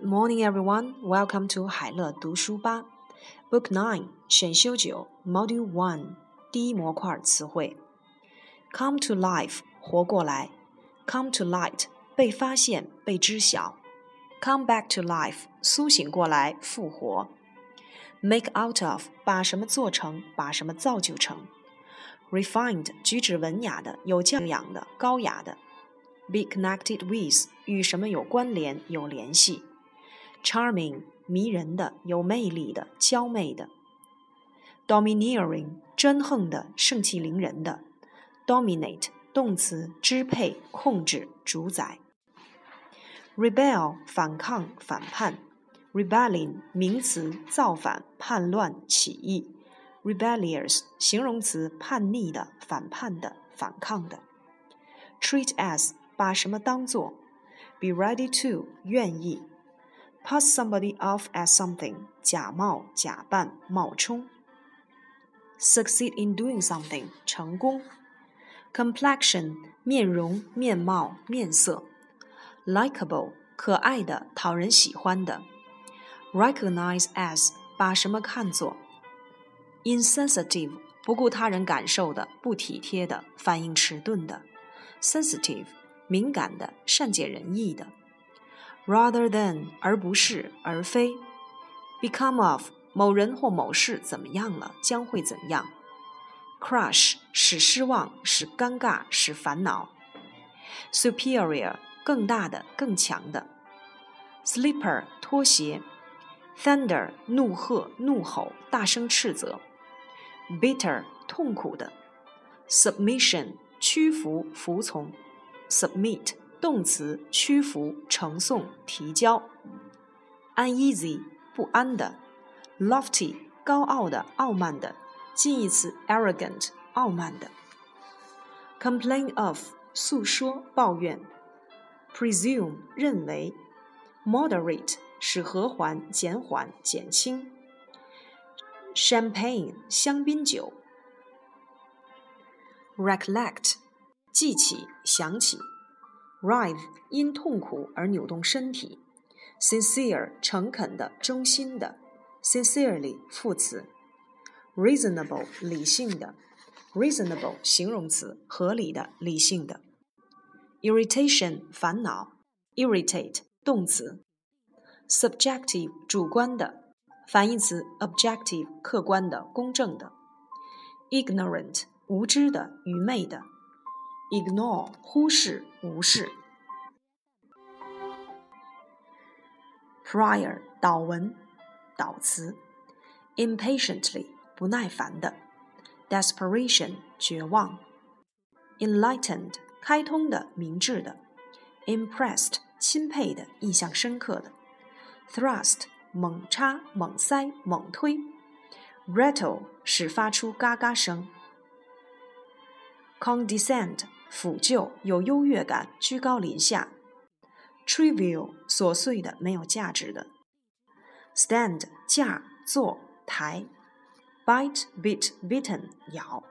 Good morning, everyone. Welcome to 海乐读书吧。Book Nine 选修九 Module One 第一模块词汇。Come to life 活过来。Come to light 被发现、被知晓。Come back to life 苏醒过来、复活。Make out of 把什么做成、把什么造就成。Refined 举止文雅的、有教养的、高雅的。Be connected with 与什么有关联、有联系。 Charming 迷人的、有魅力的、娇媚的；domineering 专横的、盛气凌人的；dominate 动词支配、控制、主宰；rebel 反抗、反叛；rebellion，名词造反、叛乱、起义；rebellious 形容词叛逆的、反叛的、反抗的；treat as 把什么当做；be ready to 愿意。Pass somebody off as something，假冒、假扮、冒充。succeed in doing something，成功。complexion，面容、面貌、面色。likable，可爱的、讨人喜欢的。recognize as，把什么看作。insensitive，不顾他人感受的、不体贴的、反应迟钝的。sensitive，敏感的、善解人意的。Rather than 而不是而非，become of 某人或某事怎么样了，将会怎样，crush 使失望，使尴尬，使烦恼，superior 更大的，更强的，slipper 拖鞋，thunder 怒喝，怒吼，大声斥责，bitter 痛苦的，submission 屈服，服从，submit。动词屈服、呈送、提交。uneasy 不安的，lofty 高傲的、傲慢的，近义词 arrogant 傲慢的。complain of 诉说、抱怨。presume 认为。moderate 使和缓、减缓、减轻。champagne 香槟酒。recollect 记起、想起。Writhe 因痛苦而扭动身体，sincere 诚恳的、忠心的，sincerely 副词，reasonable 理性的，reasonable 形容词合理的、理性的，irritation 烦恼，irritate 动词，subjective 主观的，反义词 objective 客观的、公正的，ignorant 无知的、愚昧的。ignore 忽视、无视。prior 导文、导词；impatiently 不耐烦的；desperation 绝望；enlightened 开通的、明智的；impressed 钦佩的、印象深刻的；thrust 猛插、猛塞、猛推；rattle 使发出嘎嘎声；condescend 抚就，有优越感，居高临下；trivial，琐碎的，没有价值的；stand，架，坐，抬；bite bit bitten，咬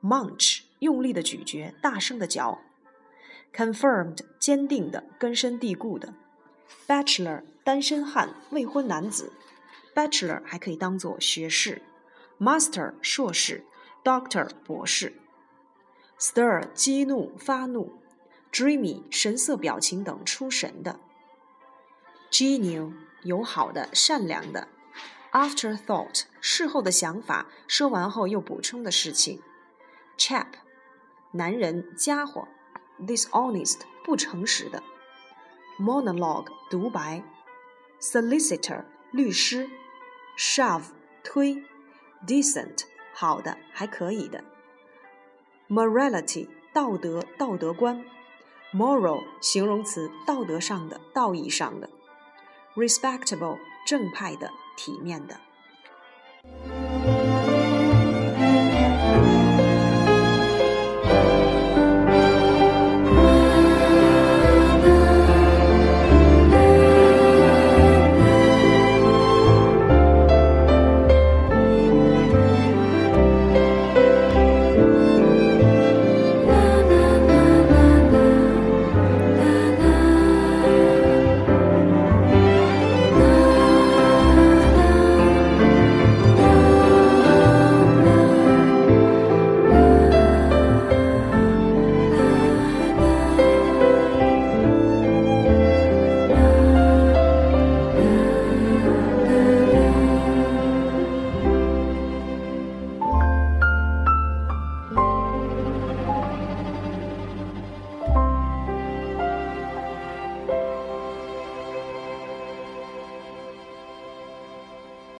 ；munch，用力的咀嚼，大声的嚼；confirmed，坚定的，根深蒂固的；bachelor，单身汉，未婚男子；bachelor 还可以当做学士；master，硕士；doctor，博士。Stir 激怒、发怒，dreamy 神色、表情等出神的，genial 友好的、善良的，afterthought 事后的想法，说完后又补充的事情，chap 男人、家伙，dishonest 不诚实的，monologue 独白，solicitor 律师，shove 推，decent 好的、还可以的。Morality 道德道德观，moral 形容词道德上的道义上的，respectable 正派的体面的。